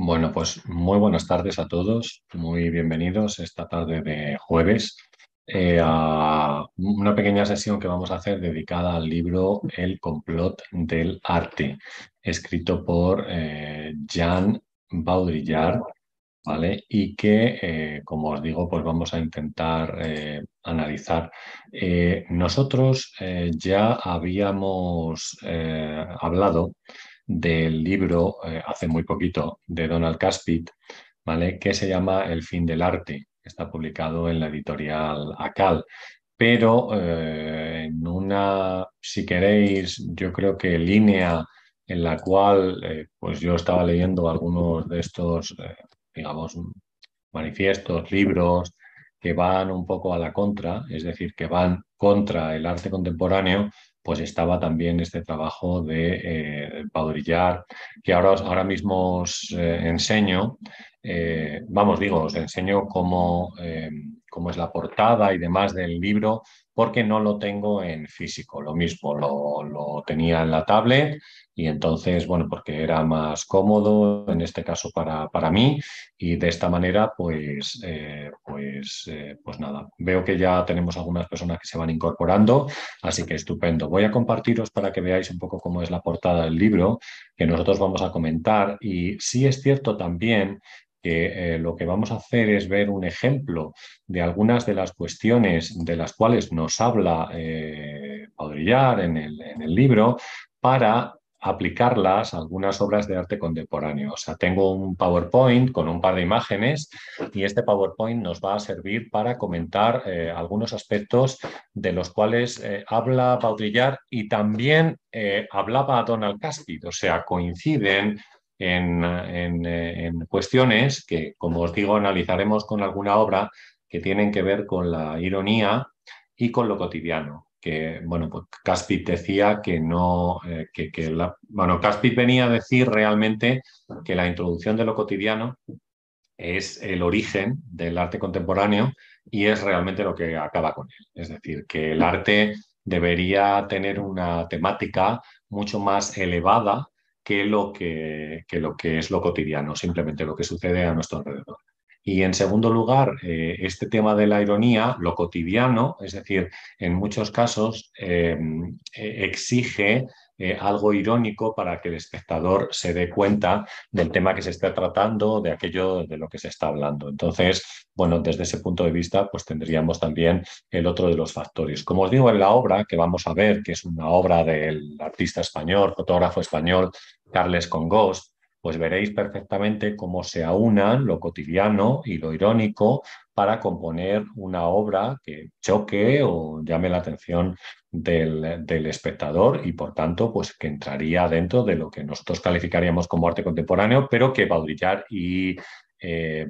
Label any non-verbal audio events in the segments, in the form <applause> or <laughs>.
Bueno, pues muy buenas tardes a todos, muy bienvenidos esta tarde de jueves eh, a una pequeña sesión que vamos a hacer dedicada al libro El complot del arte, escrito por eh, Jean Baudrillard, ¿vale? Y que, eh, como os digo, pues vamos a intentar analizar. nosotros ya habíamos hablado del libro eh, hace muy poquito de Donald Caspit, ¿vale? que se llama El fin del arte. Está publicado en la editorial ACAL. Pero eh, en una, si queréis, yo creo que línea en la cual eh, pues yo estaba leyendo algunos de estos, digamos, manifiestos, libros que van un poco a la contra, es decir, que van contra el arte contemporáneo, pues estaba también este trabajo de eh, Baudrillard, que ahora, ahora mismo os eh, enseño, eh, vamos, digo, os enseño cómo, cómo, es la portada y demás del libro, porque no lo tengo en físico, lo mismo, lo, lo tenía en la tablet y entonces, bueno, porque era más cómodo en este caso para, para mí y de esta manera, pues, eh, pues, eh, pues nada, veo que ya tenemos algunas personas que se van incorporando, así que estupendo. Voy a compartiros para que veáis un poco cómo es la portada del libro que nosotros vamos a comentar y sí es cierto también que eh, lo que vamos a hacer es ver un ejemplo de algunas de las cuestiones de las cuales nos habla eh, en el, en el libro para aplicarlas a algunas obras de arte contemporáneo. O sea, tengo un PowerPoint con un par de imágenes y este PowerPoint nos va a servir para comentar eh, algunos aspectos de los cuales eh, habla Baudrillard y también eh, hablaba Donald Caspid. O sea, coinciden en, en cuestiones que, como os digo, analizaremos con alguna obra que tienen que ver con la ironía y con lo cotidiano que, bueno, pues Caspit decía que no, eh, que, la, bueno, Caspit venía a decir realmente que la introducción de lo cotidiano es el origen del arte contemporáneo y es realmente lo que acaba con él. Es decir, que el arte debería tener una temática mucho más elevada que lo que, que lo que es lo cotidiano, simplemente lo que sucede a nuestro alrededor. Y en segundo lugar, eh, este tema de la ironía, lo cotidiano, es decir, en muchos casos em, eh, exige eh, algo irónico para que el espectador se dé cuenta del tema que se está tratando, de aquello de lo que se está hablando. Entonces, bueno, desde ese punto de vista, pues tendríamos también el otro de los factores. Como os digo, en la obra que vamos a ver, que es una obra del artista español, fotógrafo español, Carles Congost, pues veréis perfectamente cómo se aunan lo cotidiano y lo irónico para componer una obra que choque o llame la atención del, espectador y por tanto pues que entraría dentro de lo que nosotros calificaríamos como arte contemporáneo, pero que Baudrillard y, eh,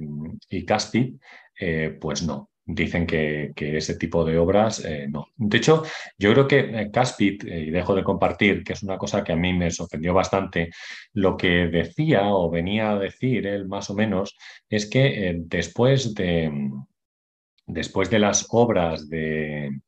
y Casti eh, pues no dicen que, ese tipo de obras eh, no. De hecho, yo creo que eh, Caspit, eh, y dejo de compartir, que es una cosa que a mí me sorprendió bastante, lo que decía o venía a decir él más o menos es que después, de, después de las obras de,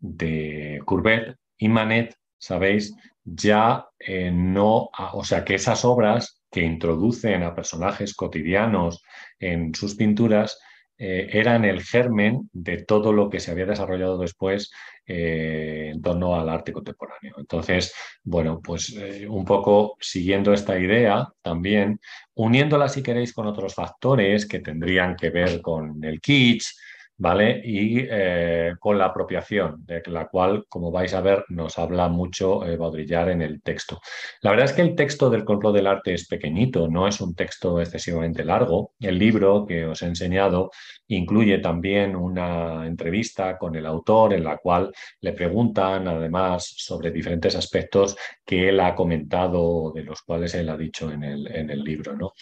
de Courbet y Manet, sabéis, ya no, o sea, que esas obras que introducen a personajes cotidianos en sus pinturas, eh, eran el germen de todo lo que se había desarrollado después eh, en torno al arte contemporáneo. Entonces, bueno, pues eh, un poco siguiendo esta idea también, uniéndola si queréis con otros factores que tendrían que ver con el kitsch, ¿vale? Y eh, con la apropiación, de la cual, como vais a ver, nos habla mucho eh, en el texto. La verdad es que el texto del complot del arte es pequeñito, no es un texto excesivamente largo. El libro que os he enseñado incluye también una entrevista con el autor en la cual le preguntan además sobre diferentes aspectos que él ha comentado, de los cuales él ha dicho en el, en el libro. ¿no?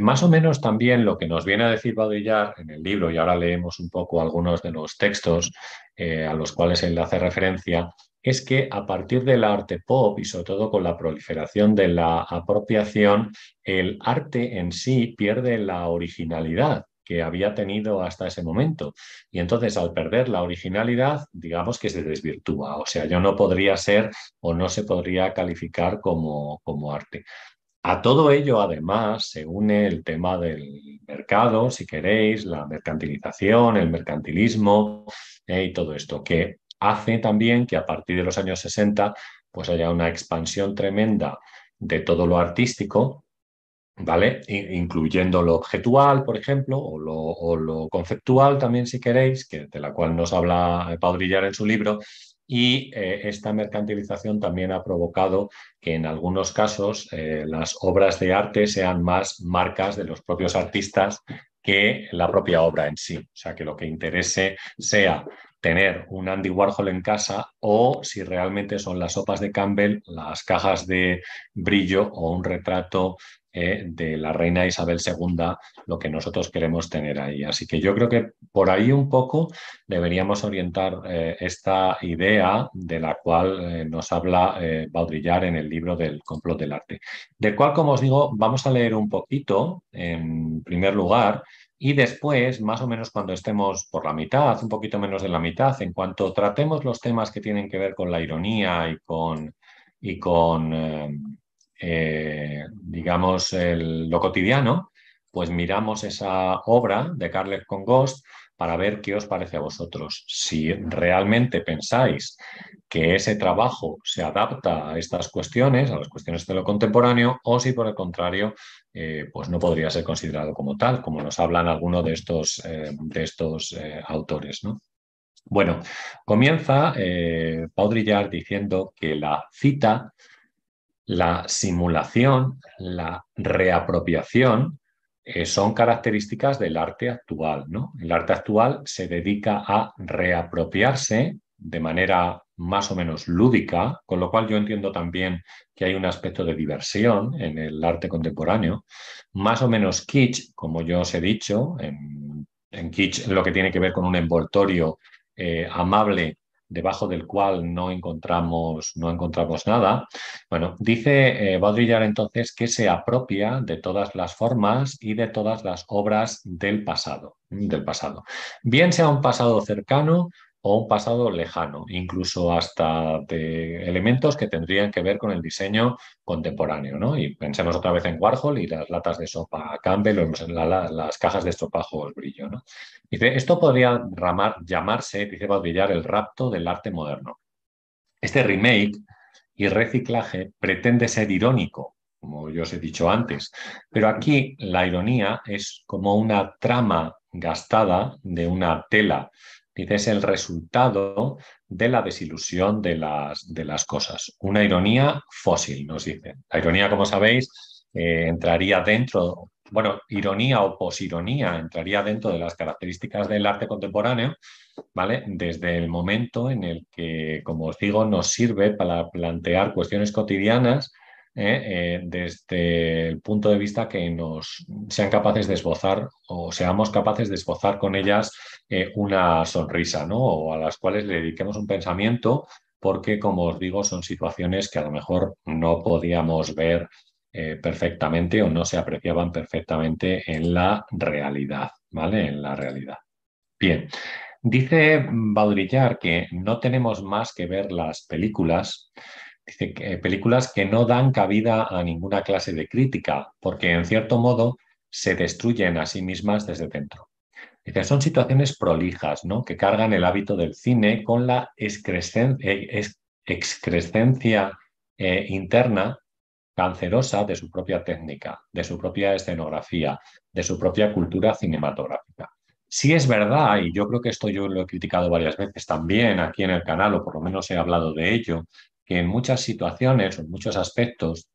más o menos también lo que nos viene a decir Baudrillard en el libro, y ahora leemos un poco algunos de los textos eh, a los cuales él hace referencia, es que a partir del arte pop y sobre todo con la proliferación de la apropiación, el arte en sí pierde la originalidad que había tenido hasta ese momento. Y entonces al perder la originalidad, digamos que se desvirtúa. O sea, yo no podría ser o no se podría calificar como, como arte. A todo ello, además, se une el tema del mercado, si queréis, la mercantilización, el mercantilismo eh, y todo esto, que hace también que a partir de los años 60 pues haya una expansión tremenda de todo lo artístico, ¿vale? Incluyendo lo objetual, por ejemplo, o lo, conceptual también, si queréis, que, de la cual nos habla Paudrillar en su libro, y eh, esta mercantilización también ha provocado que en algunos casos eh, las obras de arte sean más marcas de los propios artistas que la propia obra en sí. O sea, que lo que interese sea tener un Andy Warhol en casa o si realmente son las sopas de Campbell, las cajas de brillo o un retrato eh, de la reina Isabel II, lo que nosotros queremos tener ahí. Así que yo creo que por ahí un poco deberíamos orientar eh, esta idea de la cual eh, nos habla Baudrillard en el libro del complot del arte, del cual, como os digo, vamos a leer un poquito en primer lugar y después, más o menos cuando estemos por la mitad, un poquito menos de la mitad, en cuanto tratemos los temas que tienen que ver con la ironía y con, y con eh, digamos, lo cotidiano, pues miramos esa obra de Carles con Ghost para ver qué os parece a vosotros. Si realmente pensáis que ese trabajo se adapta a estas cuestiones, a las cuestiones de lo contemporáneo, o si por el contrario, eh, pues no podría ser considerado como tal, como nos hablan algunos de estos, eh, de estos autores. ¿no? Bueno, comienza Baudrillard diciendo que la cita, la simulación, la reapropiación, eh, son características del arte actual. ¿no? El arte actual se dedica a reapropiarse de manera más o menos lúdica, con lo cual yo entiendo también que hay un aspecto de diversión en el arte contemporáneo, más o menos kitsch, como yo os he dicho, en, kitsch lo que tiene que ver con un envoltorio eh, amable debajo del cual no encontramos, no encontramos nada. Bueno, dice eh, Baudrillard entonces que se apropia de todas las formas y de todas las obras del pasado, del pasado. Bien sea un pasado cercano o un pasado lejano, incluso hasta de elementos que tendrían que ver con el diseño contemporáneo. ¿no? Y pensemos otra vez en Warhol y las latas de sopa Campbell o las cajas de estropajo brillo. ¿no? Dice, esto podría llamarse, dice Baudrillard, el rapto del arte moderno. Este remake y reciclaje pretende ser irónico, como yo os he dicho antes, pero aquí la ironía es como una trama gastada de una tela Dice, es el resultado de la desilusión de las, de las cosas. Una ironía fósil, nos dice. La ironía, como sabéis, eh, entraría dentro, bueno, ironía o posironía entraría dentro de las características del arte contemporáneo, ¿vale? Desde el momento en el que, como os digo, nos sirve para plantear cuestiones cotidianas ¿eh? Eh, desde el punto de vista que nos sean capaces de esbozar o seamos capaces de esbozar con ellas eh, una sonrisa, ¿no? O a las cuales le dediquemos un pensamiento, porque, como os digo, son situaciones que a lo mejor no podíamos ver perfectamente o no se apreciaban perfectamente en la realidad, ¿vale? En la realidad. Bien. Dice Baudrillard que no tenemos más que ver las películas Dice que películas que no dan cabida a ninguna clase de crítica, porque en cierto modo se destruyen a sí mismas desde dentro. Son situaciones prolijas, ¿no? Que cargan el hábito del cine con la excrescencia eh, interna cancerosa de su propia técnica, de su propia escenografía, de su propia cultura cinematográfica. Sí es verdad, y yo creo que esto yo lo he criticado varias veces también aquí en el canal, o por lo menos he hablado de ello, que en muchas situaciones o en muchos aspectos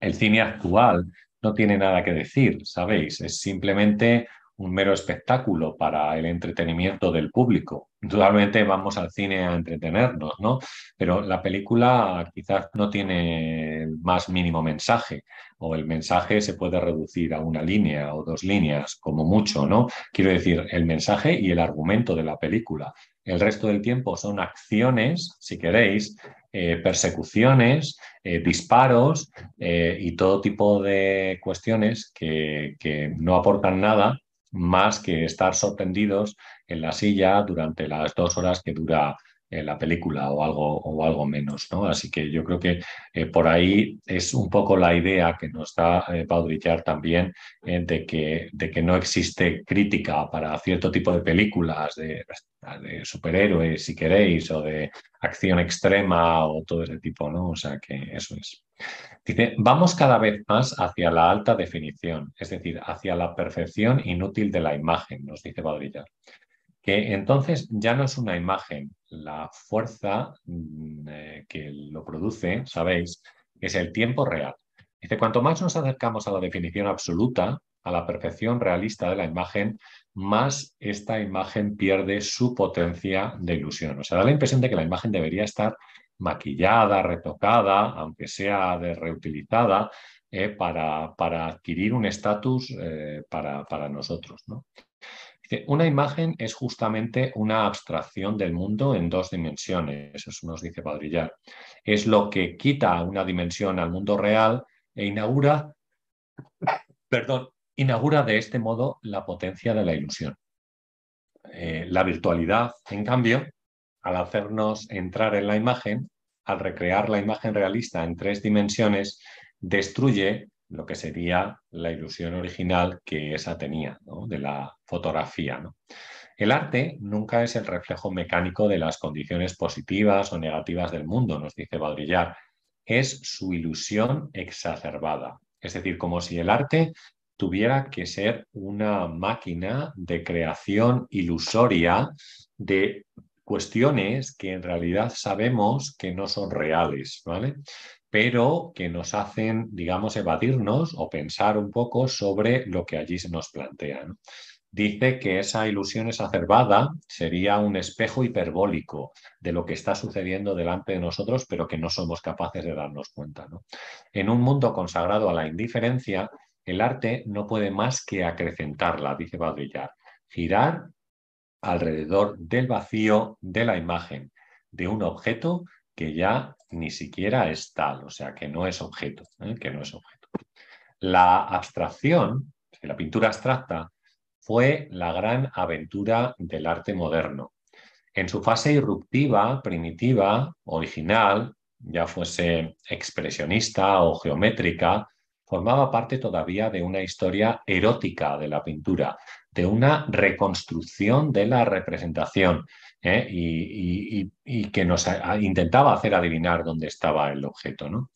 el cine actual no tiene nada que decir, ¿sabéis? Es simplemente un mero espectáculo para el entretenimiento del público. Indudablemente vamos al cine a entretenernos, ¿no? Pero la película quizás no tiene el más mínimo mensaje o el mensaje se puede reducir a una línea o dos líneas, como mucho, ¿no? Quiero decir, el mensaje y el argumento de la película. El resto del tiempo son acciones, si queréis, eh, persecuciones, eh, disparos eh, y todo tipo de cuestiones que, que no aportan nada más que estar sorprendidos en la silla durante las dos horas que dura la película o algo, o algo menos. ¿no? Así que yo creo que eh, por ahí es un poco la idea que nos da eh, Baudrillard también eh, de, que, de que no existe crítica para cierto tipo de películas de, de, superhéroes, si queréis, o de acción extrema o todo ese tipo, ¿no? O sea que eso es. Dice, vamos cada vez más hacia la alta definición, es decir, hacia la perfección inútil de la imagen, nos dice Baudrillard que entonces ya no es una imagen, la fuerza mm, eh, que lo produce, sabéis, es el tiempo real. Dice, cuanto más nos acercamos a la definición absoluta, a la perfección realista de la imagen, más esta imagen pierde su potencia de ilusión. O sea, da la impresión de que la imagen debería estar maquillada, retocada, aunque sea de reutilizada, eh, para, para, adquirir un estatus eh, para, para, nosotros. ¿no? Una imagen es justamente una abstracción del mundo en dos dimensiones, eso nos dice Padrillar. Es lo que quita una dimensión al mundo real e inaugura, perdón, inaugura de este modo la potencia de la ilusión. Eh, la virtualidad, en cambio, al hacernos entrar en la imagen, al recrear la imagen realista en tres dimensiones, destruye lo que sería la ilusión original que esa tenía, de la El arte nunca es el reflejo mecánico de las condiciones positivas o negativas del mundo, nos dice Baudrillard, es su ilusión exacerbada. Es decir, como si el arte tuviera que ser una máquina de creación ilusoria de cuestiones que en realidad sabemos que no son reales, ¿vale? pero que nos hacen, digamos, evadirnos o pensar un poco sobre lo que allí se nos plantea. Dice que esa ilusión exacerbada sería un espejo hiperbólico de lo que está sucediendo delante de nosotros, pero que no somos capaces de darnos cuenta. En un mundo consagrado a la indiferencia, el arte no puede más que acrecentarla, dice Baudrillard, girar alrededor del vacío de la imagen de un objeto que ya ni siquiera es tal, o sea, que no es objeto, ¿eh? que no es objeto. La abstracción, la pintura abstracta, fue la gran aventura del arte moderno. En su fase irruptiva, primitiva, original, ya fuese expresionista o geométrica, formaba parte todavía de una historia erótica de la pintura, de una reconstrucción de la representación, ¿eh? y, que nos intentaba hacer adivinar dónde estaba el objeto. ¿no?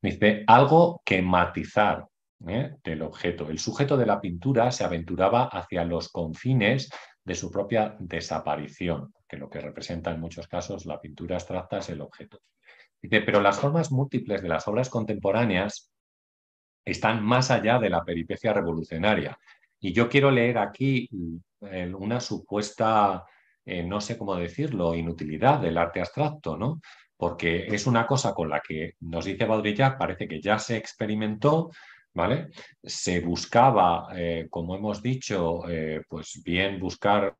Dice, algo que matizar ¿eh? del objeto. El sujeto de la pintura se aventuraba hacia los confines de su propia desaparición, que lo que representa en muchos casos la pintura abstracta es el objeto. Dice, pero las formas múltiples de las obras contemporáneas están más allá de la peripecia revolucionaria. Y yo quiero leer aquí mm, una supuesta eh, no sé cómo decirlo, inutilidad del arte abstracto, ¿no? Porque es una cosa con la que nos dice Baudrillard, parece que ya se experimentó, Se buscaba, eh, como hemos dicho, eh, pues bien buscar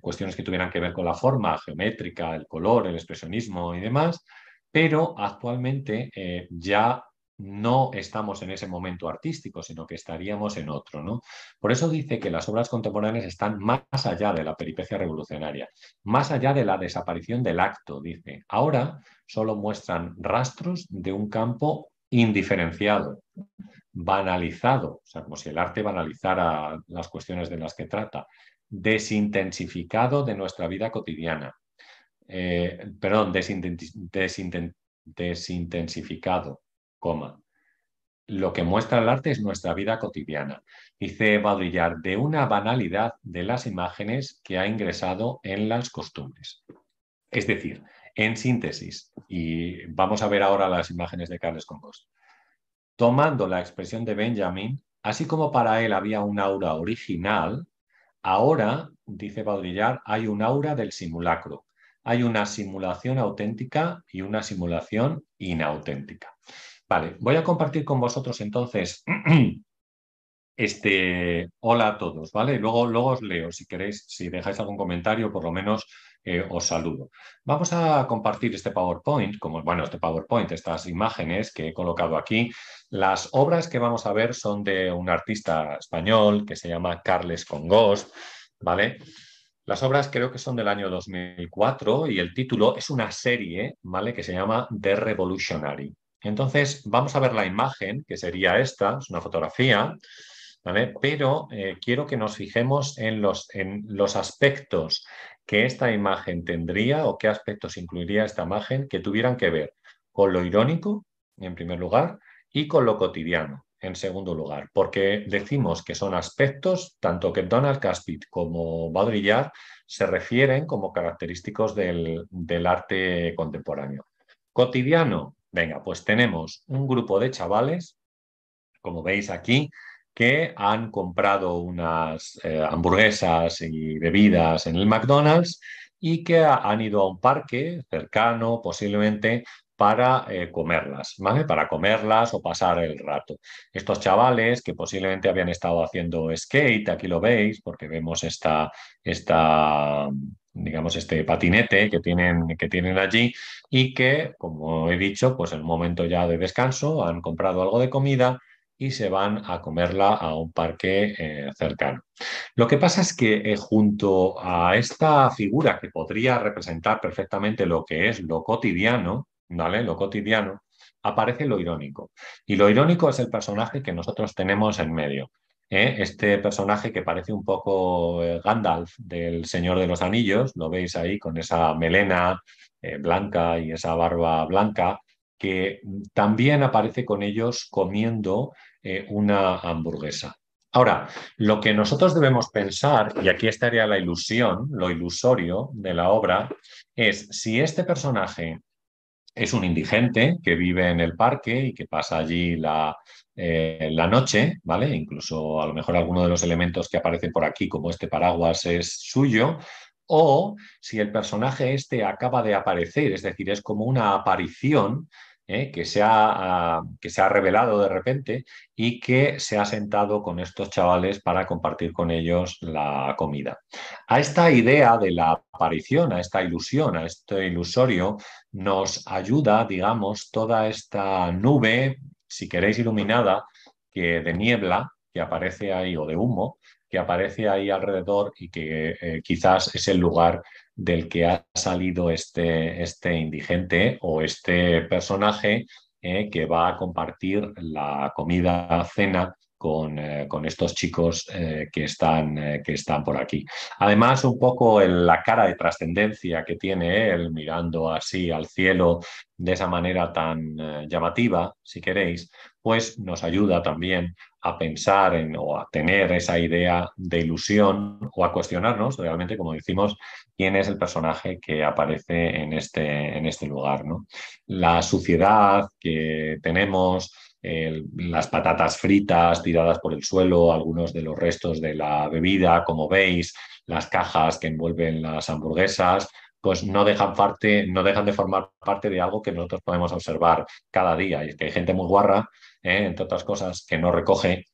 cuestiones que tuvieran que ver con la forma geométrica, el color, el expresionismo y demás, pero actualmente ya no estamos en ese momento artístico, sino que estaríamos en otro. ¿no? Por eso dice que las obras contemporáneas están más allá de la peripecia revolucionaria, más allá de la desaparición del acto, dice. Ahora solo muestran rastros de un campo indiferenciado, banalizado, o sea, como si el arte banalizara las cuestiones de las que trata, desintensificado de nuestra vida cotidiana. Eh, perdón, desintensificado coma. Lo que muestra el arte es nuestra vida cotidiana. Dice Baudrillard, de una banalidad de las imágenes que ha ingresado en las costumbres. Es decir, en síntesis, y vamos a ver ahora las imágenes de Carles Congost, tomando la expresión de Benjamin, así como para él había un aura original, ahora, dice Baudrillard, hay un aura del simulacro. Hay una simulación auténtica y una simulación inauténtica. Vale, voy a compartir con vosotros entonces <clears throat> este hola a todos, ¿vale? Luego, luego os leo, si queréis, si dejáis algún comentario, por lo menos eh, os saludo. Vamos a compartir este PowerPoint, como bueno, este PowerPoint, estas imágenes que he colocado aquí. Las obras que vamos a ver son de un artista español que se llama Carles Congost, ¿vale? Las obras creo que son del año 2004 y el título es una serie, ¿vale? Que se llama The Revolutionary. Entonces, vamos a ver la imagen, que sería esta, es una fotografía, ¿vale? Pero eh, quiero que nos fijemos en los, en los aspectos que esta imagen tendría o qué aspectos incluiría esta imagen que tuvieran que ver con lo irónico, en primer lugar, y con lo cotidiano en segundo lugar, porque decimos que son aspectos, tanto que Donald Caspit como Baudrillard se refieren como característicos del, del arte contemporáneo. Cotidiano, venga, pues tenemos un grupo de chavales, como veis aquí, que han comprado unas eh, hamburguesas y bebidas en el McDonald's y que han ido a un parque cercano, posiblemente, para eh, comerlas, ¿vale? Para comerlas o pasar el rato. Estos chavales que posiblemente habían estado haciendo skate, aquí lo veis, porque vemos esta, esta digamos, este patinete que tienen, que tienen allí y que, como he dicho, pues en un momento ya de descanso han comprado algo de comida y se van a comerla a un parque eh, cercano. Lo que pasa es que eh, junto a esta figura que podría representar perfectamente lo que es lo cotidiano, ¿vale? Lo cotidiano, aparece lo irónico. Y lo irónico es el personaje que nosotros tenemos en medio. ¿eh? Este personaje que parece un poco Gandalf del Señor de los Anillos, lo veis ahí con esa melena blanca y esa barba blanca, que también aparece con ellos comiendo una hamburguesa. Ahora, lo que nosotros debemos pensar, y aquí estaría la ilusión, lo ilusorio de la obra, es si este personaje es un indigente que vive en el parque y que pasa allí la, eh, la noche, ¿vale? Incluso a lo mejor alguno de los elementos que aparecen por aquí, como este paraguas, es suyo. O si el personaje este acaba de aparecer, es decir, es como una aparición ¿eh? que, se ha, ah, que se ha revelado de repente y que se ha sentado con estos chavales para compartir con ellos la comida. A esta idea de la aparición, a esta ilusión, a este ilusorio, nos ayuda, digamos, toda esta nube, si queréis, iluminada, que de niebla que aparece ahí o de humo que aparece ahí alrededor y que eh, quizás es el lugar del que ha salido este, este indigente o este personaje eh, que va a compartir la comida cena con, eh, con, estos chicos que, están, que están por aquí. Además, un poco la cara de trascendencia que tiene él mirando así al cielo de esa manera tan llamativa, si queréis, pues nos ayuda también a pensar en, o a tener esa idea de ilusión o a cuestionarnos realmente, como decimos, quién es el personaje que aparece en este, en este lugar. ¿no? La suciedad que tenemos, las patatas fritas tiradas por el suelo, algunos de los restos de la bebida, como veis, las cajas que envuelven las hamburguesas, pues no dejan, parte, no dejan de formar parte de algo que nosotros podemos observar cada día. Y es que hay gente muy guarra ¿eh? entre otras cosas, que no recoge,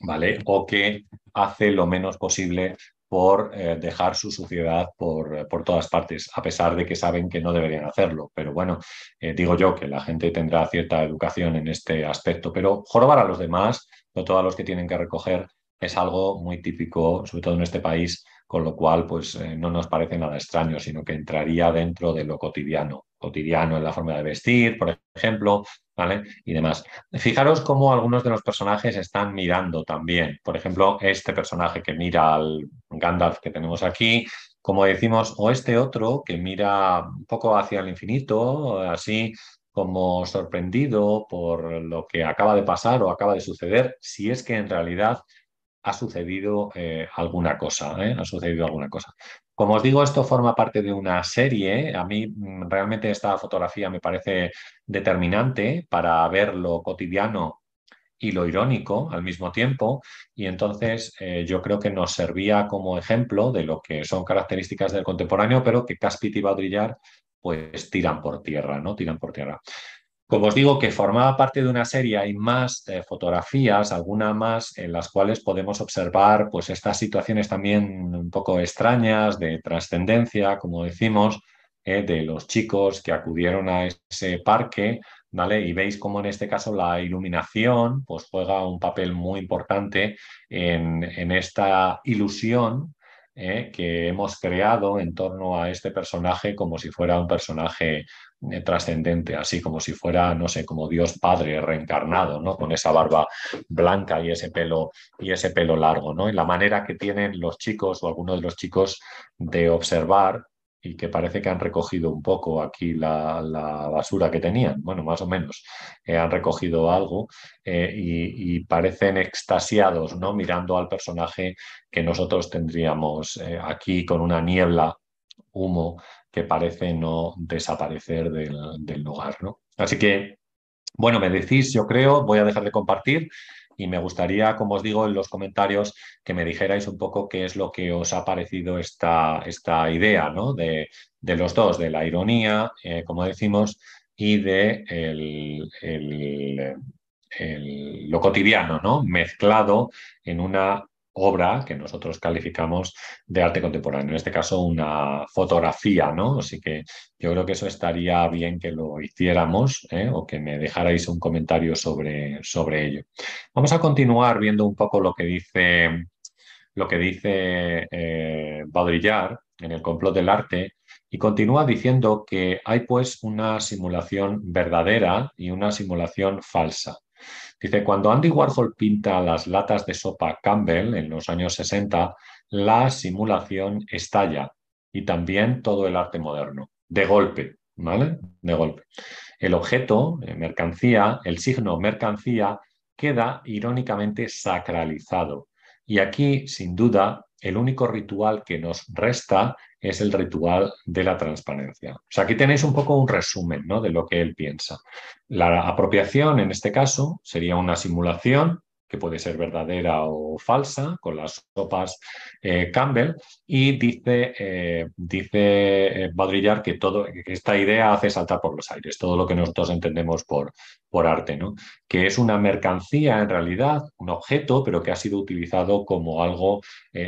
¿vale? O que hace lo menos posible por eh, dejar su suciedad por, por, todas partes, a pesar de que saben que no deberían hacerlo. Pero bueno, eh, digo yo que la gente tendrá cierta educación en este aspecto, pero jorobar a los demás, o todos los que tienen que recoger, es algo muy típico, sobre todo en este país, con lo cual pues no nos parece nada extraño, sino que entraría dentro de lo cotidiano, cotidiano en la forma de vestir, por ejemplo, ¿vale? Y demás. Fijaros cómo algunos de los personajes están mirando también. Por ejemplo, este personaje que mira al Gandalf que tenemos aquí, como decimos, o este otro que mira un poco hacia el infinito, así como sorprendido por lo que acaba de pasar o acaba de suceder, si es que en realidad ha sucedido eh, alguna cosa, ¿eh? ha sucedido alguna cosa. Como os digo, esto forma parte de una serie. A mí mm, realmente esta fotografía me parece determinante para ver lo cotidiano y lo irónico al mismo tiempo. Y entonces eh, yo creo que nos servía como ejemplo de lo que son características del contemporáneo, pero que Caspit y Baudrillard pues tiran por tierra, ¿no? Tiran por tierra. Como os digo, que formaba parte de una serie, hay más eh, fotografías, alguna más, en las cuales podemos observar pues, estas situaciones también un poco extrañas de trascendencia, como decimos, eh, de los chicos que acudieron a ese parque, ¿vale? Y veis cómo en este caso la iluminación pues, juega un papel muy importante en, en esta ilusión eh, que hemos creado en torno a este personaje como si fuera un personaje trascendente, así como si fuera, no sé, como Dios Padre reencarnado, ¿no? Con esa barba blanca y ese pelo, y ese pelo largo, ¿no? Y la manera que tienen los chicos o algunos de los chicos de observar y que parece que han recogido un poco aquí la, basura que tenían, bueno, más o menos, eh, han recogido algo eh, y, parecen extasiados, ¿no? Mirando al personaje que nosotros tendríamos eh, aquí con una niebla, humo, que parece no desaparecer del, lugar, ¿no? Así que, bueno, me decís, yo creo, voy a dejar de compartir y me gustaría, como os digo, en los comentarios que me dijerais un poco qué es lo que os ha parecido esta, esta idea ¿no? de, de, los dos, de la ironía, eh, como decimos, y de el, lo cotidiano, ¿no? mezclado en una obra que nosotros calificamos de arte contemporáneo, en este caso una fotografía, ¿no? Así que yo creo que eso estaría bien que lo hiciéramos ¿eh? o que me dejarais un comentario sobre, sobre ello. Vamos a continuar viendo un poco lo que dice, lo que dice eh, Baudrillard en el complot del arte y continúa diciendo que hay pues una simulación verdadera y una simulación falsa. Dice, cuando Andy Warhol pinta las latas de sopa Campbell en los años 60, la simulación estalla y también todo el arte moderno, de golpe, ¿vale? De golpe. El objeto, eh, mercancía, el signo mercancía, queda irónicamente sacralizado. Y aquí, sin duda, el único ritual que nos resta es el ritual de la transparencia. O sea, aquí tenéis un poco un resumen ¿no? de lo que él piensa. La apropiación, en este caso, sería una simulación que puede ser verdadera o falsa, con las sopas eh, Campbell, y dice, eh, dice eh, que, todo, que esta idea hace saltar por los aires, todo lo que nosotros entendemos por, por arte, ¿no? que es una mercancía en realidad, un objeto, pero que ha sido utilizado como algo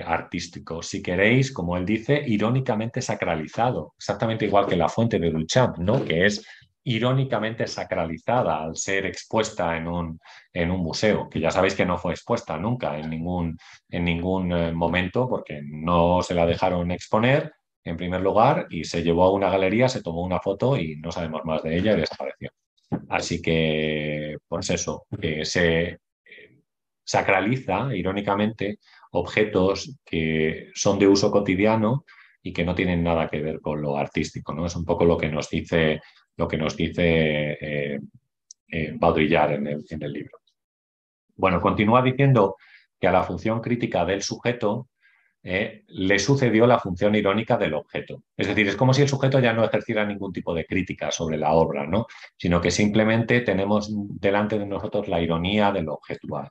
artístico. Si queréis, como él dice, irónicamente sacralizado, exactamente igual que la fuente de Duchamp, ¿no? que es irónicamente sacralizada al ser expuesta en un, en un museo, que ya sabéis que no fue expuesta nunca en ningún, en ningún eh, momento porque no se la dejaron exponer en primer lugar y se llevó a una galería, se tomó una foto y no sabemos más de ella y desapareció. Así que, pues eso, que se eh, sacraliza irónicamente objetos que son de uso cotidiano y que no tienen nada que ver con lo artístico. ¿no? Es un poco lo que nos dice lo que nos dice eh, eh, Baudrillard en el, libro. Bueno, continúa diciendo que a la función crítica del sujeto eh, le sucedió la función irónica del objeto. Es decir, es como si el sujeto ya no ejerciera ningún tipo de crítica sobre la obra, ¿no? sino que simplemente tenemos delante de nosotros la ironía del objetual.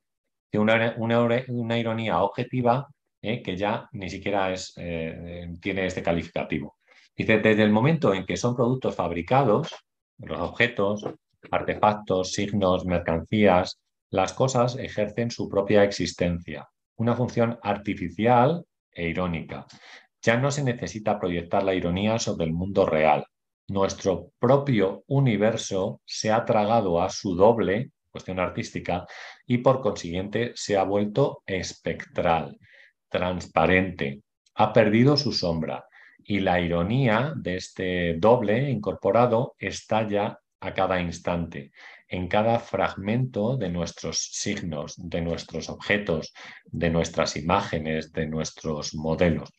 Una, una, ironía objetiva que ya ni siquiera es, tiene este calificativo. Dice, desde el momento en que son productos fabricados, los objetos, artefactos, signos, mercancías, las cosas ejercen su propia existencia, una función artificial e irónica. Ya no se necesita proyectar la ironía sobre el mundo real. Nuestro propio universo se ha tragado a su doble, cuestión artística, y por consiguiente se ha vuelto espectral, transparente, ha perdido su sombra, y la ironía de este doble incorporado estalla a cada instante, en cada fragmento de nuestros signos, de nuestros objetos, de nuestras imágenes, de nuestros modelos.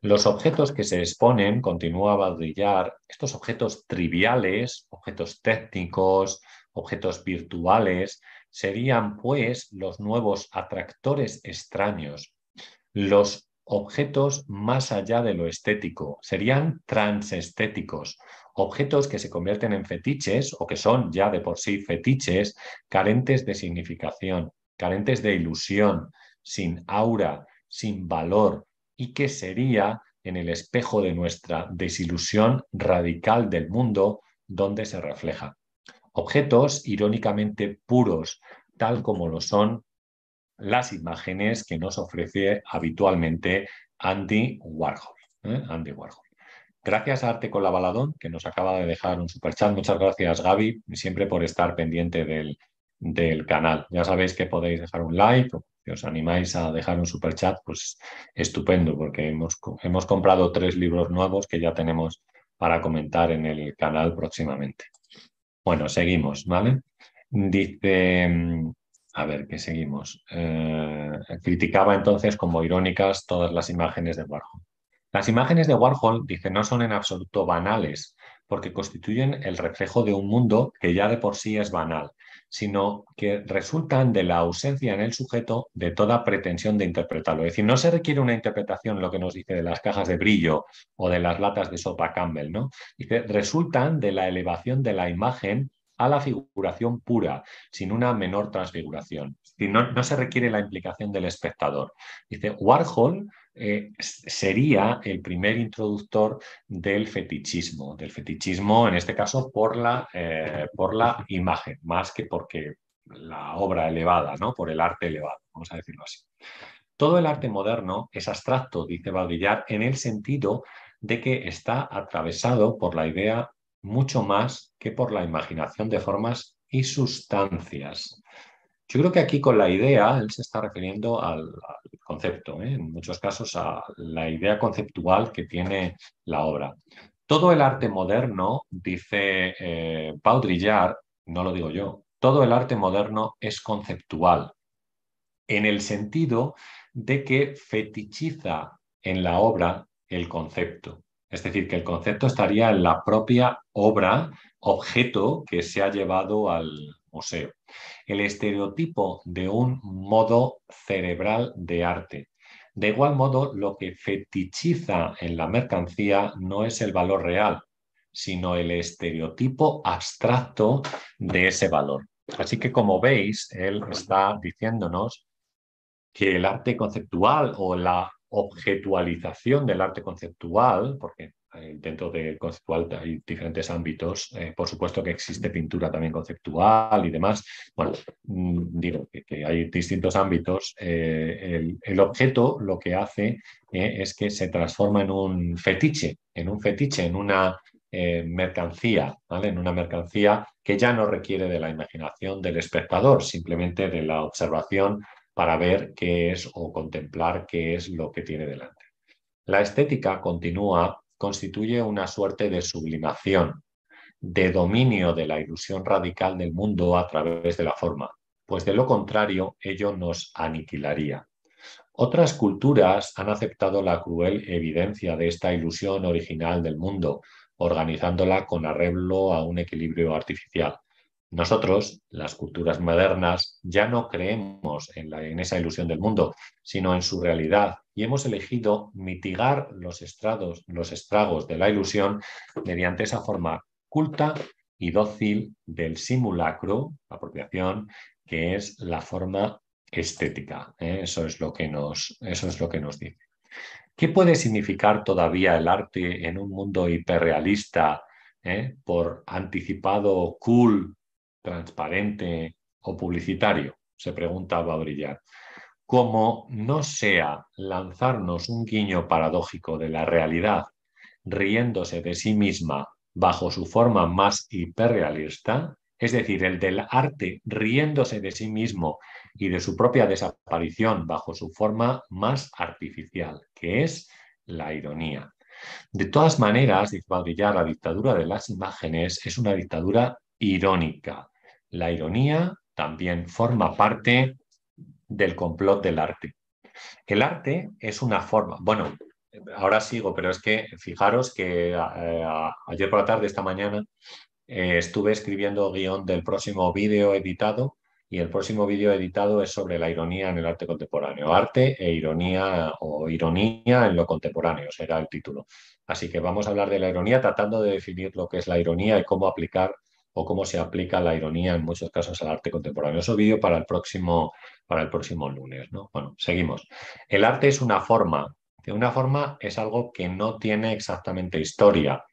Los objetos que se exponen, continúa a brillar, estos objetos triviales, objetos técnicos, objetos virtuales, serían pues los nuevos atractores extraños, los objetos más allá de lo estético, serían transestéticos, objetos que se convierten en fetiches o que son ya de por sí fetiches, carentes de significación, carentes de ilusión, sin aura, sin valor, y que sería en el espejo de nuestra desilusión radical del mundo donde se refleja. Objetos irónicamente puros, tal como lo son las imágenes que nos ofrece habitualmente Andy Warhol. ¿eh? Andy Warhol. Gracias a Arte con la Baladón, que nos acaba de dejar un super chat. Muchas gracias, Gaby, siempre por estar pendiente del, del canal. Ya sabéis que podéis dejar un like, que os animáis a dejar un super chat, pues estupendo, porque hemos, hemos comprado tres libros nuevos que ya tenemos para comentar en el canal próximamente. Bueno, seguimos, ¿vale? Dice, a ver, ¿qué seguimos? Eh, criticaba entonces como irónicas todas las imágenes de Warhol. Las imágenes de Warhol, dice, no son en absoluto banales, porque constituyen el reflejo de un mundo que ya de por sí es banal, sino que resultan de la ausencia en el sujeto de toda pretensión de interpretarlo. Es decir, no se requiere una interpretación, lo que nos dice de las cajas de brillo o de las latas de sopa Campbell, ¿no? Dice, resultan de la elevación de la imagen a la figuración pura, sin una menor transfiguración. No, se requiere la implicación del espectador. Dice, Warhol eh, sería el primer introductor del fetichismo, del fetichismo en este caso por la, eh, por la imagen, más que porque la obra elevada, ¿no? por el arte elevado, vamos a decirlo así. Todo el arte moderno es abstracto, dice Baudrillard, en el sentido de que está atravesado por la idea mucho más que por la imaginación de formas y sustancias. Yo creo que aquí con la idea él se está refiriendo al, concepto, ¿eh? en muchos casos a la idea conceptual que tiene la obra. Todo el arte moderno, dice eh, Baudrillard, no lo digo yo, todo el arte moderno es conceptual, en el sentido de que fetichiza en la obra el concepto. Es decir, que el concepto estaría en la propia obra, objeto que se ha llevado al museo. El estereotipo de un modo cerebral de arte. De igual modo, lo que fetichiza en la mercancía no es el valor real, sino el estereotipo abstracto de ese valor. Así que como veis, él está diciéndonos que el arte conceptual o la objetualización del arte conceptual, porque dentro del conceptual hay diferentes ámbitos, eh, por supuesto que existe pintura también conceptual y demás. Bueno, mm, digo que, hay distintos ámbitos. Eh, el, objeto lo que hace eh, es que se transforma en un fetiche, en un fetiche, en una mercancía, ¿vale? En una mercancía que ya no requiere de la imaginación del espectador, simplemente de la observación para ver qué es o contemplar qué es lo que tiene delante. La estética continúa constituye una suerte de sublimación, de dominio de la ilusión radical del mundo a través de la forma, pues de lo contrario ello nos aniquilaría. Otras culturas han aceptado la cruel evidencia de esta ilusión original del mundo, organizándola con arreglo a un equilibrio artificial. Nosotros, las culturas modernas, ya no creemos en, esa ilusión del mundo, sino en su realidad y hemos elegido mitigar los estragos de la ilusión mediante esa forma culta y dócil del simulacro, apropiación, que es la forma estética. ¿eh? Eso, es lo que nos, eso es lo que nos dice. ¿Qué puede significar todavía el arte en un mundo hiperrealista ¿eh? por anticipado cool transparente o publicitario? Se pregunta Baudrillard. Como no sea lanzarnos un guiño paradójico de la realidad, riéndose de sí misma bajo su forma más hiperrealista, es decir, el del arte riéndose de sí mismo y de su propia desaparición bajo su forma más artificial, que es la ironía. De todas maneras, dice Baudrillard, la dictadura de las imágenes es una dictadura irónica. La ironía también forma parte del complot del arte. El arte es una forma, bueno, ahora sigo, pero es que fijaros que eh, ayer por la tarde, esta mañana, eh, estuve escribiendo guion del próximo vídeo editado y el próximo vídeo editado es sobre la ironía en el arte contemporáneo. Arte e ironía o ironía en lo contemporáneo será el título. Así que vamos a hablar de la ironía tratando de definir lo que es la ironía y cómo aplicar o cómo se aplica la ironía en muchos casos al arte contemporáneo. Eso vídeo para el próximo, para el próximo lunes. ¿no? Bueno, seguimos. El arte es una forma. Una forma es algo que no tiene exactamente historia,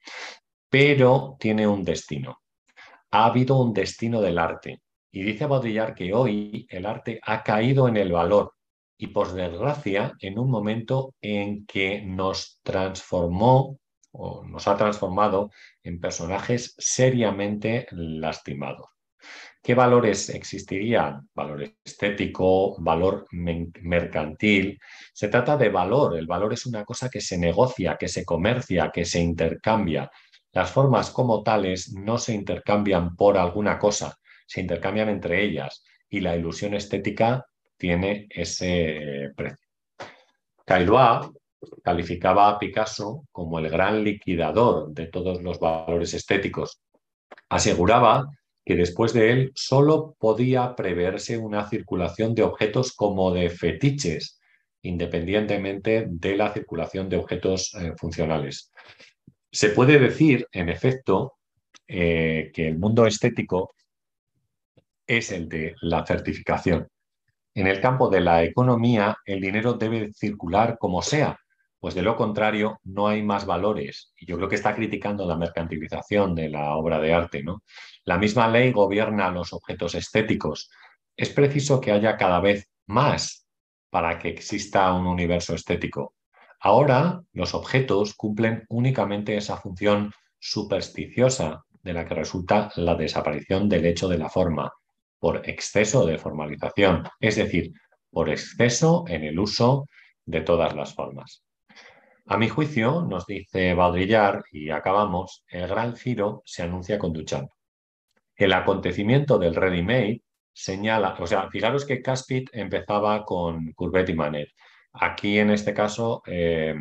pero tiene un destino. Ha habido un destino del arte. Y dice Baudrillard que hoy el arte ha caído en el valor y, por desgracia, en un momento en que nos transformó nos ha transformado en personajes seriamente lastimados. ¿Qué valores existirían? Valor estético, valor mercantil. Se trata de valor. El valor es una cosa que se negocia, que se comercia, que se intercambia. Las formas como tales no se intercambian por alguna cosa, se intercambian entre ellas y la ilusión estética tiene ese precio. Cailois calificaba a Picasso como el gran liquidador de todos los valores estéticos. Aseguraba que después de él solo podía preverse una circulación de objetos como de fetiches, independientemente de la circulación de objetos eh, funcionales. Se puede decir, en efecto, eh, que el mundo estético es el de la certificación. En el campo de la economía, el dinero debe circular como sea, pues de lo contrario no hay más valores. Y yo creo que está criticando la mercantilización de la obra de arte, ¿no? La misma ley gobierna los objetos estéticos. Es preciso que haya cada vez más para que exista un universo estético. Ahora los objetos cumplen únicamente esa función supersticiosa de la que resulta la desaparición del hecho de la forma por exceso de formalización, es decir, por exceso en el uso de todas las formas. A mi juicio, nos dice Baudrillard, y acabamos, el gran giro se anuncia con Duchamp el acontecimiento del ready-made señala, o sea, fijaros que Caspit empezaba con Courbet y Manet. Aquí en este caso, eh,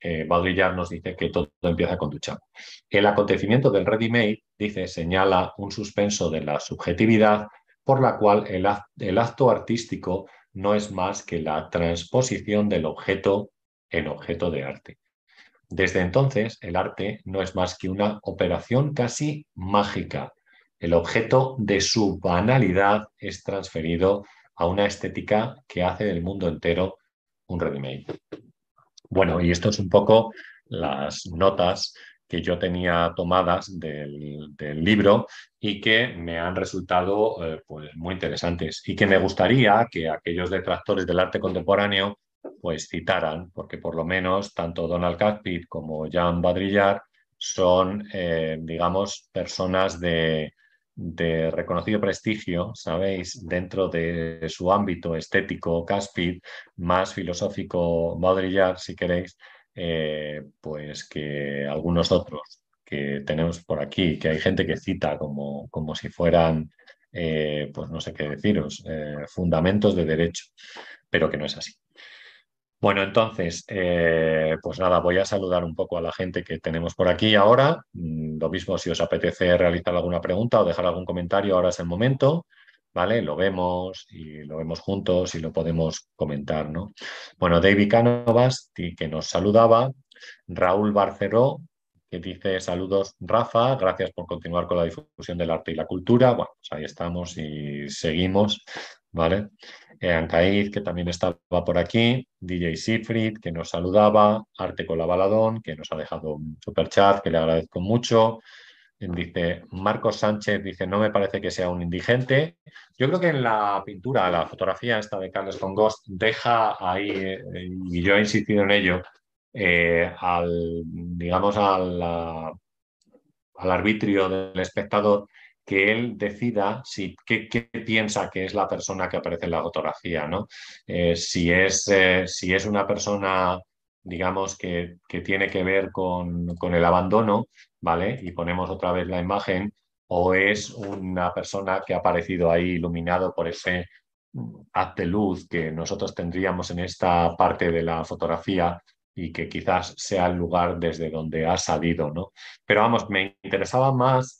eh, Baudrillard nos dice que todo empieza con Duchamp. El acontecimiento del ready-made, dice, señala un suspenso de la subjetividad por la cual el, el acto artístico no es más que la transposición del objeto en objeto de arte. Desde entonces, el arte no es más que una operación casi mágica el objeto de su banalidad es transferido a una estética que hace del mundo entero un ready-made. Bueno, y esto es un poco las notas que yo tenía tomadas del, libro y que me han resultado eh, pues, muy interesantes y que me gustaría que aquellos detractores del arte contemporáneo pues citaran, porque por lo menos tanto Donald Caspit como Jean Baudrillard son, eh, digamos, personas de, de reconocido prestigio, sabéis, dentro de su ámbito estético, Caspid, más filosófico, Baudrillard, si queréis, eh, pues que algunos otros que tenemos por aquí, que hay gente que cita como, como si fueran, eh, pues no sé qué deciros, fundamentos de derecho, pero que no es así. Bueno, entonces, eh, pues nada, voy a saludar un poco a la gente que tenemos por aquí ahora. Mm, lo mismo si os apetece realizar alguna pregunta o dejar algún comentario, ahora es el momento, ¿vale? Lo vemos y lo vemos juntos y lo podemos comentar, ¿no? Bueno, David Cánovas, que nos saludaba, Raúl Barceró, que dice saludos Rafa, gracias por continuar con la difusión del arte y la cultura. Bueno, pues ahí estamos y seguimos, ¿vale? Eh, que también estaba por aquí, DJ Siegfried, que nos saludaba, Arte con la Baladón, que nos ha dejado un super chat, que le agradezco mucho. Dice Marcos Sánchez, dice, no me parece que sea un indigente. Yo creo que en la pintura, la fotografía esta de Carles Congost, deja ahí, eh, y yo he insistido en ello, eh, al, digamos, al, al arbitrio del espectador, que él decida si, qué, piensa que es la persona que aparece en la fotografía, ¿no? Eh, si, es, eh, si es una persona, digamos, que, que tiene que ver con, con, el abandono, ¿vale? Y ponemos otra vez la imagen, o es una persona que ha aparecido ahí iluminado por ese haz de luz que nosotros tendríamos en esta parte de la fotografía y que quizás sea el lugar desde donde ha salido, ¿no? Pero vamos, me interesaba más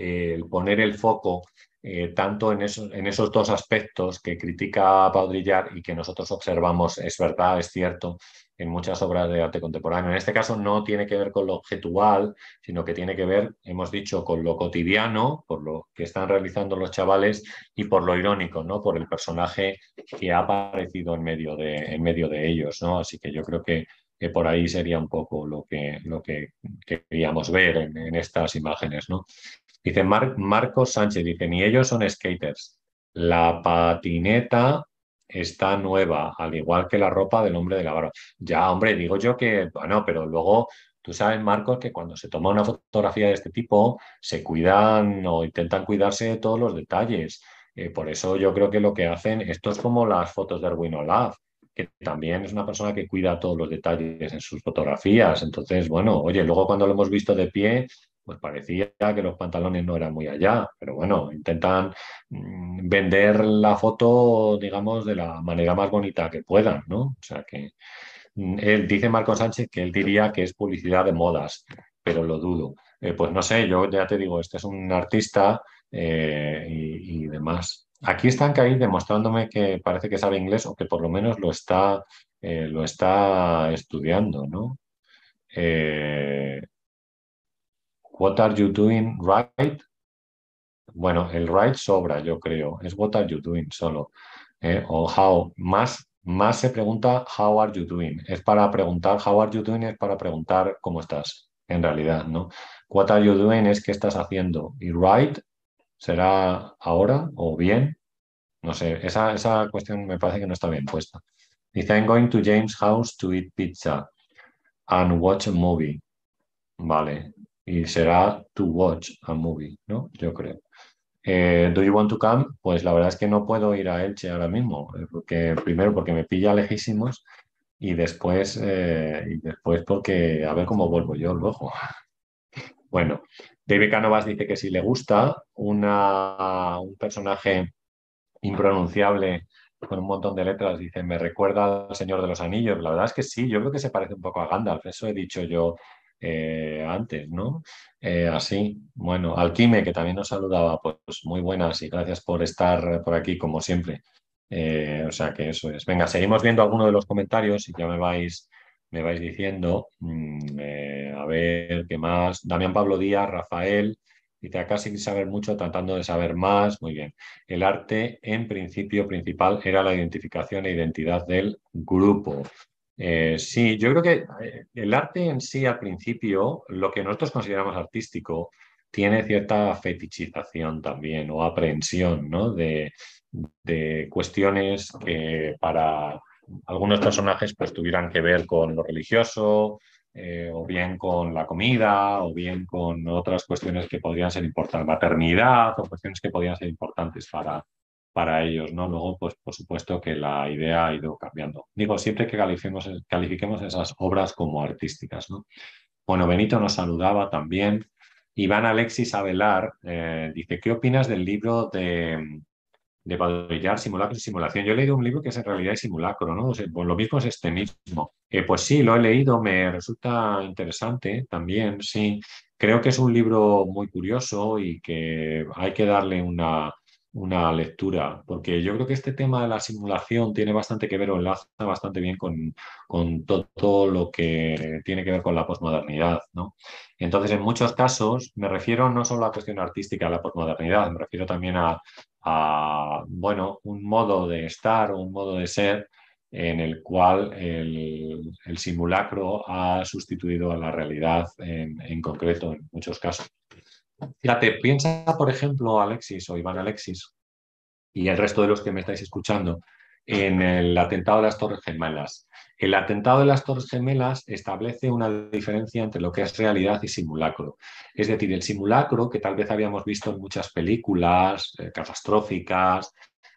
el poner el foco eh, tanto en esos, en esos, dos aspectos que critica Baudrillard y que nosotros observamos, es verdad, es cierto, en muchas obras de arte contemporáneo. En este caso no tiene que ver con lo objetual, sino que tiene que ver, hemos dicho, con lo cotidiano, por lo que están realizando los chavales y por lo irónico, ¿no? por el personaje que ha aparecido en medio de, en medio de ellos. ¿no? Así que yo creo que por ahí sería un poco lo que, lo que queríamos ver en, en estas imágenes. ¿no? Dice Marcos Sánchez, dice, ni ellos son skaters. La patineta está nueva, al igual que la ropa del hombre de la barba. Ya, hombre, digo yo que, bueno, pero luego Tú sabes, Marcos, que cuando se toma una fotografía de este tipo, se cuidan o intentan cuidarse de todos los detalles. Eh, por eso yo creo que lo que hacen, esto es como las fotos de Erwin Olaf, que también es una persona que cuida todos los detalles en sus fotografías. Entonces, bueno, oye, luego cuando lo hemos visto de pie, pues parecía que los pantalones no eran muy allá, pero bueno, intentan mm, vender la foto, digamos, de la manera más bonita que puedan, ¿no? O sea que mm, él dice Marco Sánchez que él diría que es publicidad de modas, pero lo dudo. Eh, pues no sé, yo ya te digo, este es un artista eh, y, demás. Aquí están ahí demostrándome que parece que sabe inglés o que por lo menos lo está, eh, lo está estudiando, ¿no? What are you doing right? Bueno, el right sobra, yo creo. Es what are you doing solo. O how. Más, más se pregunta how are you doing. Es para preguntar, how are you doing es para preguntar cómo estás, en realidad, ¿no? What are you doing es qué estás haciendo. Y right ¿Será ahora o bien? No sé, esa, esa cuestión me parece que no está bien puesta. Dice, I'm going to James' house to eat pizza and watch a movie. Vale, y será to watch a movie, ¿no? Yo creo. Eh, ¿Do you want to come? Pues la verdad es que no puedo ir a Elche ahora mismo, eh, porque primero porque me pilla lejísimos y después, eh, y después porque a ver cómo vuelvo yo luego. <laughs> Bueno, David Canovas dice que si le gusta una, un personaje impronunciable con un montón de letras, dice, me recuerda al Señor de los Anillos. La verdad es que sí, yo creo que se parece un poco a Gandalf, eso he dicho yo eh, antes, ¿no? Eh, así, bueno, Alquime, que también nos saludaba, pues muy buenas y gracias por estar por aquí, como siempre. Eh, o sea que eso es. Venga, seguimos viendo algunos de los comentarios y ya me vais me vais diciendo. Mm, a ver, ¿qué más? Damián Pablo Díaz, Rafael, dice acá sin saber mucho, tratando de saber más. Muy bien. El arte, en principio principal, era la identificación e identidad del grupo. Eh, sí, yo creo que eh, el arte en sí, al principio, lo que nosotros consideramos artístico, tiene cierta fetichización también o aprehensión ¿no? de, de cuestiones que para algunos personajes pues tuvieran que ver con lo religioso, eh, o bien con la comida, o bien con otras cuestiones que podrían ser importantes, maternidad, o cuestiones que podrían ser importantes para, para ellos, ¿no? Luego, pues por supuesto que la idea ha ido cambiando. Digo, siempre que califiquemos, califiquemos esas obras como artísticas, ¿no? Bueno, Benito nos saludaba también. Iván Alexis Avelar eh, dice, ¿qué opinas del libro de de simulacro y simulación. Yo he leído un libro que es en realidad simulacro, ¿no? pues lo mismo es este mismo. Eh, pues sí, lo he leído, me resulta interesante también, sí. Creo que es un libro muy curioso y que hay que darle una, una lectura, porque yo creo que este tema de la simulación tiene bastante que ver o enlaza bastante bien con, con todo, lo que tiene que ver con la posmodernidad. ¿no? Entonces, en muchos casos, me refiero no solo a la cuestión artística de la posmodernidad, me refiero también a, bueno, un modo de estar o un modo de ser en el cual el, simulacro ha sustituido a la realidad en, en concreto en muchos casos. Fíjate, piensa, por ejemplo, Alexis o Iván Alexis y el resto de los que me estáis escuchando en el atentado de las Torres Gemelas. El atentado de las Torres Gemelas establece una diferencia entre lo que es realidad y simulacro. Es decir, el simulacro, que tal vez habíamos visto en muchas películas eh, catastróficas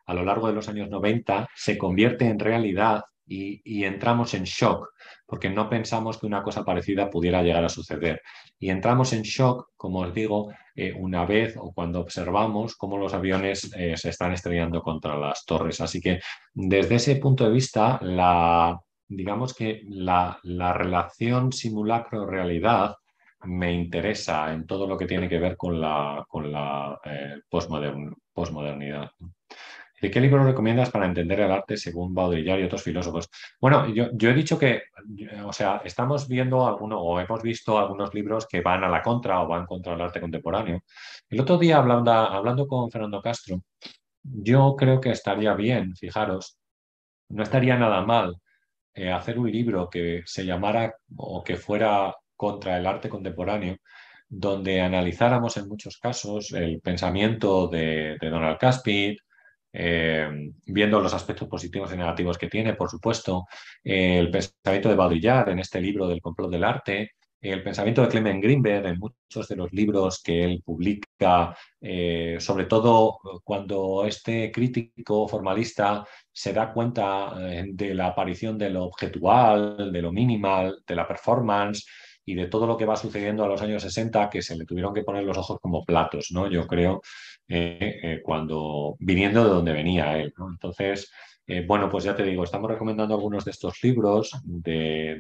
a lo largo de los años 90, se convierte en realidad y, entramos en shock, porque no pensamos que una cosa parecida pudiera llegar a suceder. Y entramos en shock, como os digo, eh, una vez o cuando observamos cómo los aviones eh, se están estrellando contra las torres. Así que desde ese punto de vista, la, digamos que la, relación simulacro-realidad me interesa en todo lo que tiene que ver con la, con la eh, posmodernidad. ¿De qué libro recomiendas para entender el arte según Baudrillard y otros filósofos? Bueno, yo, he dicho que, o sea, estamos viendo alguno, o hemos visto algunos libros que van a la contra o van contra el arte contemporáneo. El otro día, hablando, hablando con Fernando Castro, yo creo que estaría bien, fijaros, no estaría nada mal eh, hacer un libro que se llamara o que fuera contra el arte contemporáneo, donde analizáramos en muchos casos el pensamiento de, de Donald Caspit, eh, viendo los aspectos positivos y negativos que tiene, por supuesto, el pensamiento de Baudrillard en este libro del complot del arte, el pensamiento de Clement Greenberg en muchos de los libros que él publica, eh, sobre todo cuando este crítico formalista se da cuenta eh, de la aparición de lo objetual, de lo minimal, de la performance y de todo lo que va sucediendo a los años 60 que se le tuvieron que poner los ojos como platos, ¿no? Yo creo, eh, cuando viniendo de donde venía él. Entonces, eh, bueno, pues ya te digo, estamos recomendando algunos de estos libros de,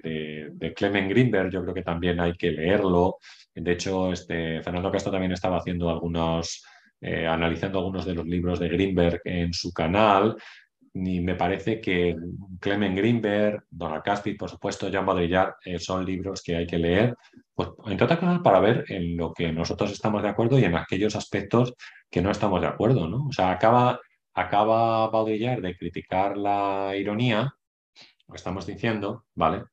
de, Clement Greenberg, yo creo que también hay que leerlo. De hecho, este, Fernando Castro también estaba haciendo algunos, eh, analizando algunos de los libros de Greenberg en su canal. Y me parece que Clement Greenberg, Donald Caspit, por supuesto, Jean Baudrillard, eh, son libros que hay que leer, pues, entre otras cosas para ver en lo que nosotros estamos de acuerdo y en aquellos aspectos que no estamos de acuerdo, ¿no? O sea, acaba acaba Baudrillard de criticar la ironía, lo estamos diciendo, ¿vale?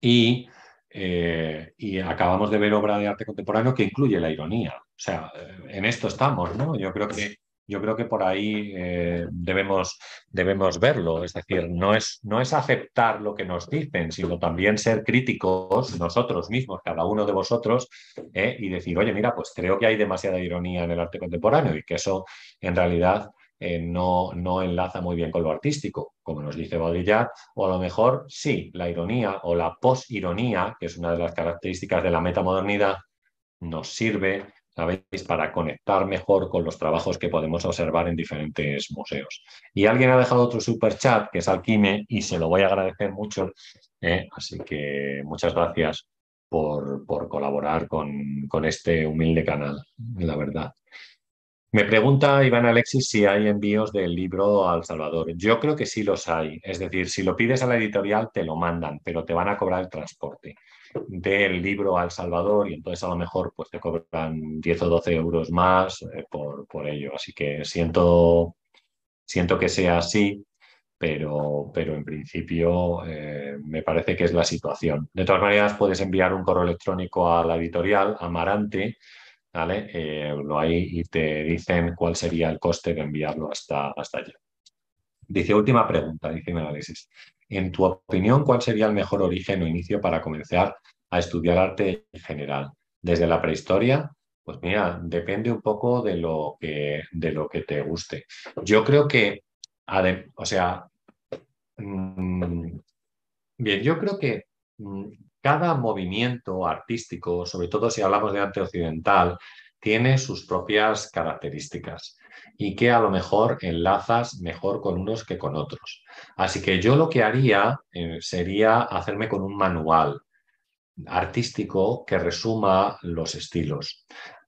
Y, eh, y, acabamos de ver obra de arte contemporáneo que incluye la ironía. O sea, eh, en esto estamos, ¿no? Yo creo que, yo creo que por ahí eh, debemos, debemos verlo. Es decir, no es, no es aceptar lo que nos dicen, sino también ser críticos nosotros mismos, cada uno de vosotros, y decir, oye, mira, pues creo que hay demasiada ironía en el arte contemporáneo y que eso en realidad eh, no, no, enlaza muy bien con lo artístico, como nos dice Baudrillard, o a lo mejor sí, la ironía o la posironía, que es una de las características de la metamodernidad, nos sirve, ¿sabéis?, para conectar mejor con los trabajos que podemos observar en diferentes museos. Y alguien ha dejado otro super chat, que es Alquime, y se lo voy a agradecer mucho, ¿eh? así que muchas gracias por, por colaborar con, con este humilde canal, la verdad. Me pregunta Iván Alexis si hay envíos del libro al Salvador. Yo creo que sí los hay. Es decir, si lo pides a la editorial te lo mandan, pero te van a cobrar el transporte del libro al Salvador y entonces a lo mejor pues te cobran 10 o 12 euros más eh, por, por, ello. Así que siento, siento que sea así, pero, pero en principio eh, me parece que es la situación. De todas maneras, puedes enviar un correo electrónico a la editorial Amarante ¿vale? Eh, lo hay y te dicen cuál sería el coste de enviarlo hasta, hasta allá. Dice, última pregunta, dice análisis. En tu opinión, ¿cuál sería el mejor origen o inicio para comenzar a estudiar arte en general? ¿Desde la prehistoria? Pues mira, depende un poco de lo que, de lo que te guste. Yo creo que, o sea, mm, bien, yo creo que mm, cada movimiento artístico, sobre todo si hablamos de arte occidental, tiene sus propias características y que a lo mejor enlazas mejor con unos que con otros. Así que yo lo que haría eh, sería hacerme con un manual artístico que resuma los estilos.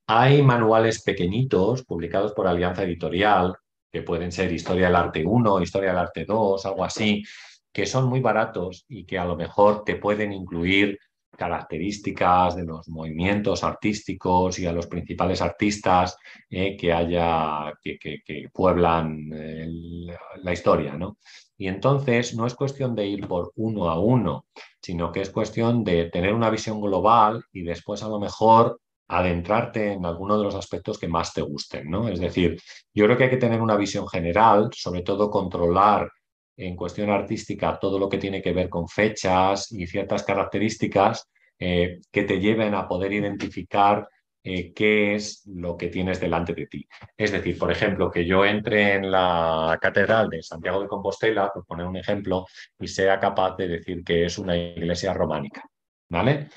Hay manuales pequeñitos publicados por Alianza Editorial, que pueden ser Historia del Arte 1, Historia del Arte 2, algo así, que son muy baratos y que a lo mejor te pueden incluir características de los movimientos artísticos y a los principales artistas eh, que haya que, que, pueblan la historia, ¿no? Y entonces no es cuestión de ir por uno a uno, sino que es cuestión de tener una visión global y después a lo mejor adentrarte en alguno de los aspectos que más te gusten, ¿no? Es decir, yo creo que hay que tener una visión general, sobre todo controlar en cuestión artística todo lo que tiene que ver con fechas y ciertas características eh, que te lleven a poder identificar eh, qué es lo que tienes delante de ti. Es decir, por ejemplo, que yo entre en la Catedral de Santiago de Compostela, por poner un ejemplo, y sea capaz de decir que es una iglesia románica. ¿Vale?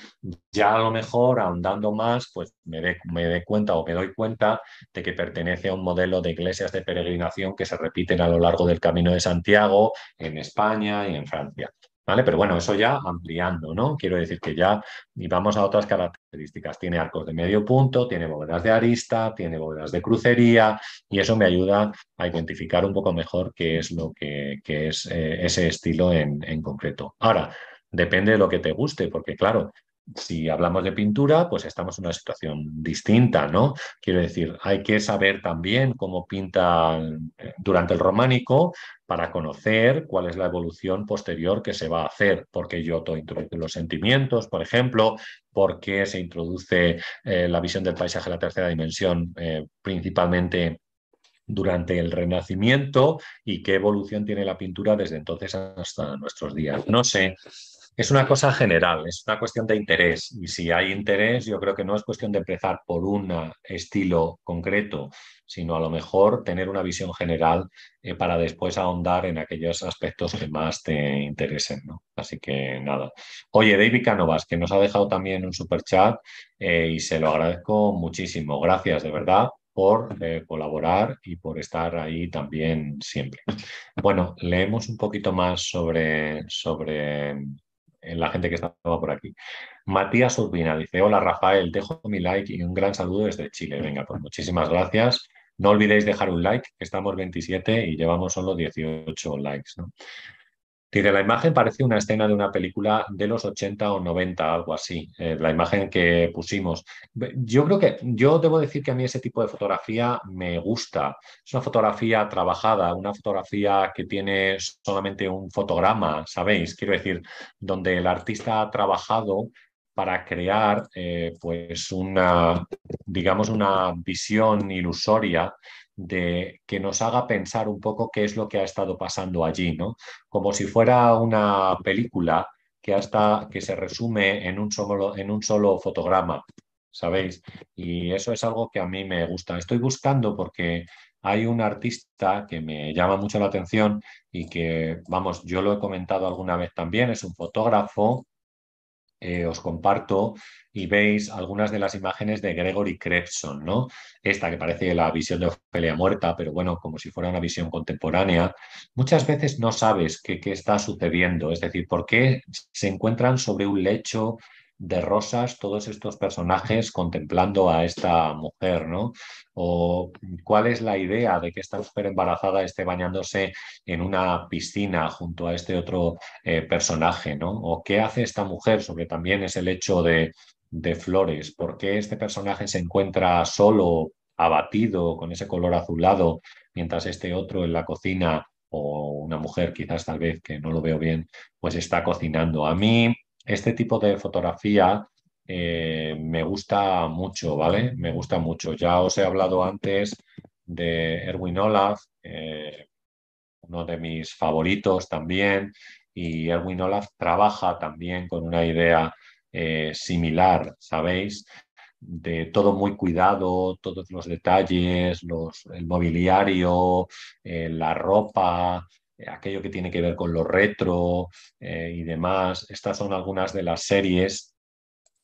Ya a lo mejor, ahondando más, pues me dé cuenta o me doy cuenta de que pertenece a un modelo de iglesias de peregrinación que se repiten a lo largo del Camino de Santiago en España y en Francia. ¿Vale? Pero bueno, eso ya ampliando, ¿no? Quiero decir que ya y vamos a otras características. Tiene arcos de medio punto, tiene bóvedas de arista, tiene bóvedas de crucería y eso me ayuda a identificar un poco mejor qué es lo que, es eh, ese estilo en, en concreto. Ahora, Depende de lo que te guste, porque claro, si hablamos de pintura, pues estamos en una situación distinta, ¿no? Quiero decir, hay que saber también cómo pintan eh, durante el románico para conocer cuál es la evolución posterior que se va a hacer, porque Giotto introduce los sentimientos, por ejemplo, por qué se introduce eh, la visión del paisaje a la tercera dimensión, eh, principalmente durante el Renacimiento y qué evolución tiene la pintura desde entonces hasta nuestros días. No sé Es una cosa general, es una cuestión de interés. Y si hay interés, yo creo que no es cuestión de empezar por un estilo concreto, sino a lo mejor tener una visión general eh, para después ahondar en aquellos aspectos que más te interesen. ¿no? Así que nada. Oye, David Canovas, que nos ha dejado también un super chat eh, y se lo agradezco muchísimo. Gracias, de verdad por eh, colaborar y por estar ahí también siempre. Bueno, leemos un poquito más sobre, sobre la gente que estaba por aquí. Matías Urbina dice, hola Rafael, dejo mi like y un gran saludo desde Chile. Venga, pues muchísimas gracias. No olvidéis dejar un like, estamos 27 y llevamos solo 18 likes. Dice, la imagen parece una escena de una película de los 80 o 90, algo así, eh, la imagen que pusimos. Yo creo que, yo debo decir que a mí ese tipo de fotografía me gusta. Es una fotografía trabajada, una fotografía que tiene solamente un fotograma, ¿sabéis? Quiero decir, donde el artista ha trabajado para crear eh, pues una, digamos, una visión ilusoria de que nos haga pensar un poco qué es lo que ha estado pasando allí, ¿no? Como si fuera una película que hasta que se resume en un solo, en un solo fotograma, ¿sabéis? Y eso es algo que a mí me gusta. Estoy buscando porque hay un artista que me llama mucho la atención y que, vamos, yo lo he comentado alguna vez también, es un fotógrafo eh, os comparto y veis algunas de las imágenes de Gregory Krebson, ¿no? Esta que parece la visión de Ofelia muerta, pero bueno, como si fuera una visión contemporánea. Muchas veces no sabes qué, qué está sucediendo, es decir, por qué se encuentran sobre un lecho de rosas todos estos personajes contemplando a esta mujer, ¿no? O cuál es la idea de que esta mujer embarazada esté bañándose en una piscina junto a este otro eh, personaje, ¿no? O qué hace esta mujer sobre también es el hecho de, de flores, por qué este personaje se encuentra solo, abatido, con ese color azulado, mientras este otro en la cocina o una mujer quizás tal vez que no lo veo bien, pues está cocinando. A mí este tipo de fotografía eh, me gusta mucho, ¿vale? Me gusta mucho. Ya os he hablado antes de Erwin Olaf, eh, uno de mis favoritos también, y Erwin Olaf trabaja también con una idea eh, similar, ¿sabéis? de todo muy cuidado, todos los detalles, el mobiliario, la ropa, aquello que tiene que ver con lo retro eh, y demás. Estas son algunas de las series.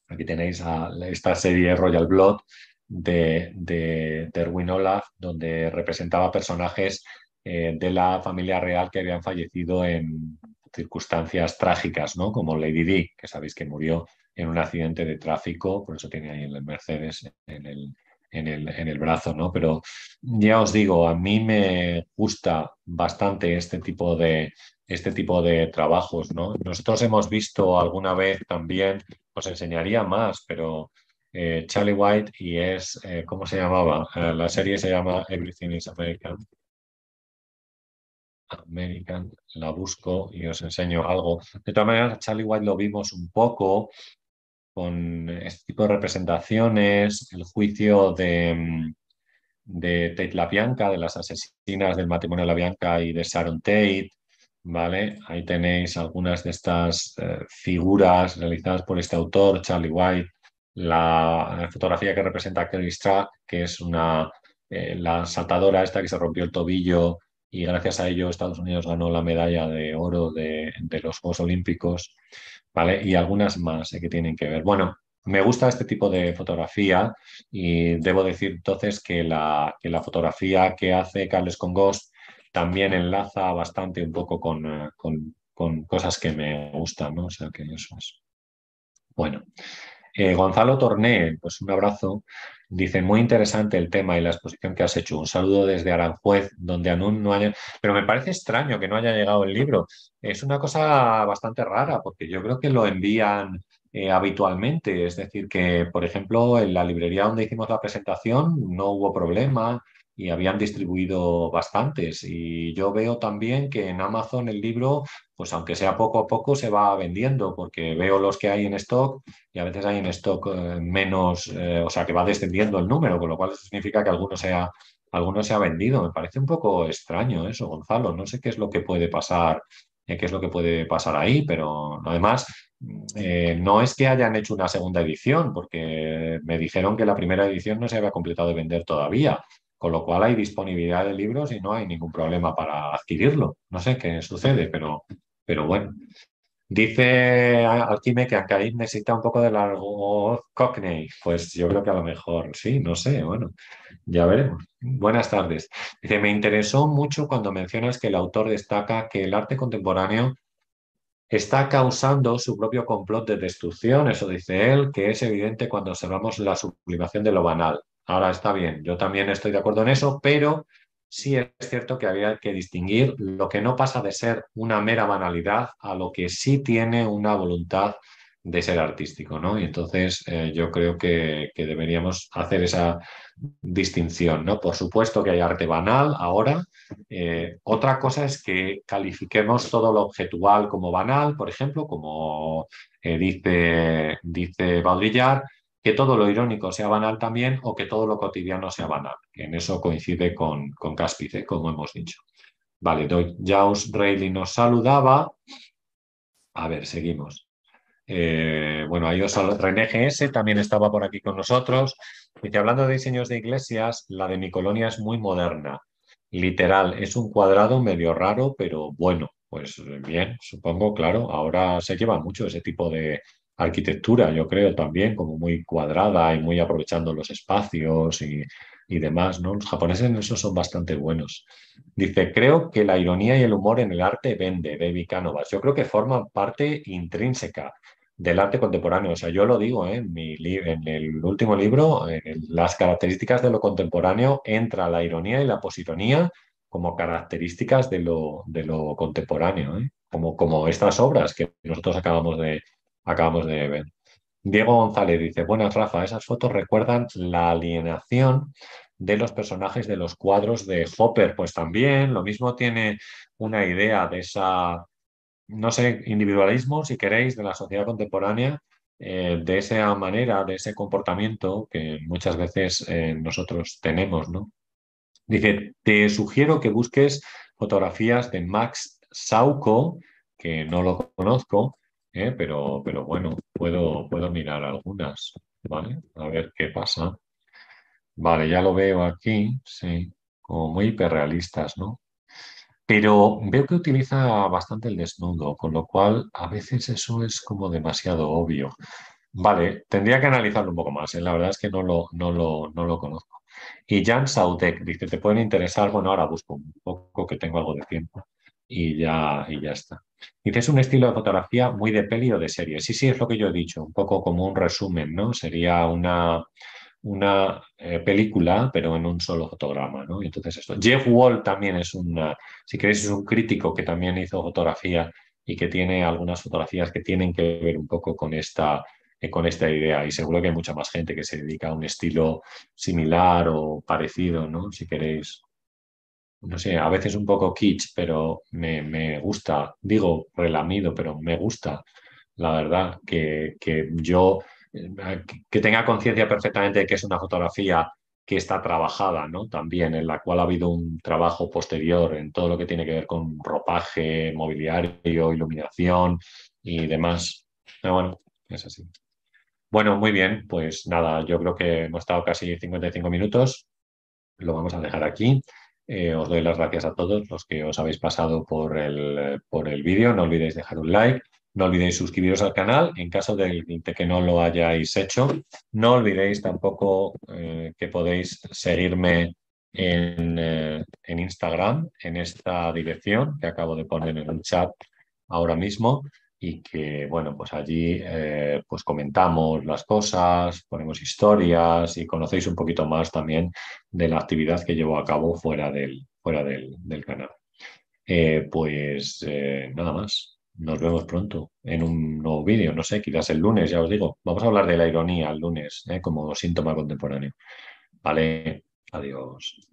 Aquí tenéis esta serie Royal Blood de, de, Erwin Olaf, donde representaba personajes eh, de la familia real que habían fallecido en circunstancias trágicas, ¿no? Como Lady Di, que sabéis que murió en un accidente de tráfico, por eso tiene ahí el Mercedes en el, en el, en el brazo, ¿no? Pero ya os digo, a mí me gusta bastante este tipo de, este tipo de trabajos, ¿no? Nosotros hemos visto alguna vez también, os enseñaría más, pero eh, Charlie White y es, eh, ¿cómo se llamaba? Eh, la serie se llama Everything is American. American, la busco y os enseño algo. De todas maneras, Charlie White lo vimos un poco, con este tipo de representaciones, el juicio de, mm, de Tate LaBianca, de las asesinas del matrimonio LaBianca y de Sharon Tate, ¿vale? Ahí tenéis algunas de estas eh, figuras realizadas por este autor, Charlie White, la, fotografía que representa a Kelly Strack, que es una, eh, la saltadora esta que se rompió el tobillo y gracias a ello Estados Unidos ganó la medalla de oro de, los Juegos Olímpicos. ¿vale? Y algunas más eh, que tienen que ver. Bueno, me gusta este tipo de fotografía y debo decir entonces que la, que la fotografía que hace Carles con Ghost también enlaza bastante un poco con, eh, con, con cosas que me gustan, ¿no? O sea que eso es. Bueno, eh, Gonzalo Torné, pues un abrazo. Dice, muy interesante el tema y la exposición que has hecho. Un saludo desde Aranjuez, donde aún no haya... Pero me parece extraño que no haya llegado el libro. Es una cosa bastante rara, porque yo creo que lo envían eh, habitualmente. Es decir, que, por ejemplo, en la librería donde hicimos la presentación no hubo problema y habían distribuido bastantes. Y yo veo también que en Amazon el libro, pues aunque sea poco a poco, se va vendiendo, porque veo los que hay en stock y a veces hay en stock eh, menos, eh, o sea, que va descendiendo el número, con lo cual eso significa que alguno se, ha, se ha vendido. Me parece un poco extraño eso, Gonzalo. No sé qué es lo que puede pasar qué es lo que puede pasar ahí, pero además no es que hayan hecho una segunda edición, porque me dijeron que la primera edición no se había completado de vender todavía, con lo cual hay disponibilidad de libros y no hay ningún problema para adquirirlo. No sé qué sucede, pero, pero bueno. Dice Alquime que Ancaín necesita un poco de largo Cockney. Pues yo creo que a lo mejor sí, no sé, bueno, ya veremos. Buenas tardes. Dice, me interesó mucho cuando mencionas que el autor destaca que el arte contemporáneo está causando su propio complot de destrucción, eso dice él, que es evidente cuando observamos la sublimación de lo banal. Ahora está bien, yo también estoy de acuerdo en eso, pero sí es cierto que había que distinguir lo que no pasa de ser una mera banalidad a lo que sí tiene una voluntad de ser artístico, ¿no? Y entonces eh, yo creo que, deberíamos hacer esa distinción, ¿no? Por supuesto que hay arte banal ahora. Eh, otra cosa es que califiquemos todo lo objetual como banal, por ejemplo, como eh, dice, dice que todo lo irónico sea banal también o que todo lo cotidiano sea banal, en eso coincide con, con Cáspice, como hemos dicho. Vale, Jaus Reilly nos saludaba. A ver, seguimos. Eh, bueno, ahí os René también estaba por aquí con nosotros. Y hablando de diseños de iglesias, la de mi colonia es muy moderna. Literal, es un cuadrado medio raro, pero bueno, pues bien, supongo, claro, ahora se lleva mucho ese tipo de, arquitectura, yo creo también, como muy cuadrada y muy aprovechando los espacios y, demás, ¿no? Los japoneses en eso son bastante buenos. Dice, creo que la ironía y el humor en el arte vende, Baby Cánovas. Yo creo que forman parte intrínseca del arte contemporáneo. O sea, yo lo digo ¿eh? en, mi en el último libro, las características de lo contemporáneo, entra la ironía y la positonía como características de lo, de lo contemporáneo, ¿eh? como, como estas obras que nosotros acabamos de, acabamos de ver. Diego González dice, buenas Rafa, esas fotos recuerdan la alienación de los personajes de los cuadros de Hopper, pues también lo mismo tiene una idea de esa, no sé, individualismo, si queréis, de la sociedad contemporánea, eh, de esa manera, de ese comportamiento que muchas veces eh, nosotros tenemos, ¿no? Dice, te sugiero que busques fotografías de Max Sauco, que no lo conozco, ¿eh? pero, pero bueno, puedo, puedo mirar algunas, ¿vale? A ver qué pasa. Vale, ya lo veo aquí, sí, como muy hiperrealistas, ¿no? Pero veo que utiliza bastante el desnudo, con lo cual a veces eso es como demasiado obvio. Vale, tendría que analizarlo un poco más, ¿eh? la verdad es que no lo, no lo, no lo conozco. Y Jan Saudek dice, ¿te pueden interesar? Bueno, ahora busco un poco que tengo algo de tiempo y ya, y ya está. Dice, es un estilo de fotografía muy de peli o de serie. Sí, sí, es lo que yo he dicho, un poco como un resumen, ¿no? Sería una, una eh, película, pero en un solo fotograma, ¿no? Entonces esto. Jeff Wall también es una, si queréis, es un crítico que también hizo fotografía y que tiene algunas fotografías que tienen que ver un poco con esta, eh, con esta idea. Y seguro que hay mucha más gente que se dedica a un estilo similar o parecido, ¿no? Si queréis no sé, a veces un poco kitsch, pero me, gusta, digo relamido, pero me gusta, la verdad, que, yo, eh, que tenga conciencia perfectamente de que es una fotografía que está trabajada, ¿no? También, en la cual ha habido un trabajo posterior en todo lo que tiene que ver con ropaje, mobiliario, iluminación y demás. Pero bueno, es así. Bueno, muy bien, pues nada, yo creo que hemos estado casi 55 minutos. Lo vamos a dejar aquí. Eh, os doy las gracias a todos los que os habéis pasado por el, por el vídeo. No olvidéis dejar un like. No olvidéis suscribiros al canal en caso de, que no lo hayáis hecho. No olvidéis tampoco eh, que podéis seguirme en, eh, en, Instagram, en esta dirección que acabo de poner en el chat ahora mismo y que, bueno, pues allí eh, pues comentamos las cosas, ponemos historias y conocéis un poquito más también de la actividad que llevo a cabo fuera del, fuera del, canal. Eh, pues eh, nada más. Nos vemos pronto en un nuevo vídeo, no sé, quizás el lunes, ya os digo. Vamos a hablar de la ironía el lunes como síntoma contemporáneo. Vale, adiós.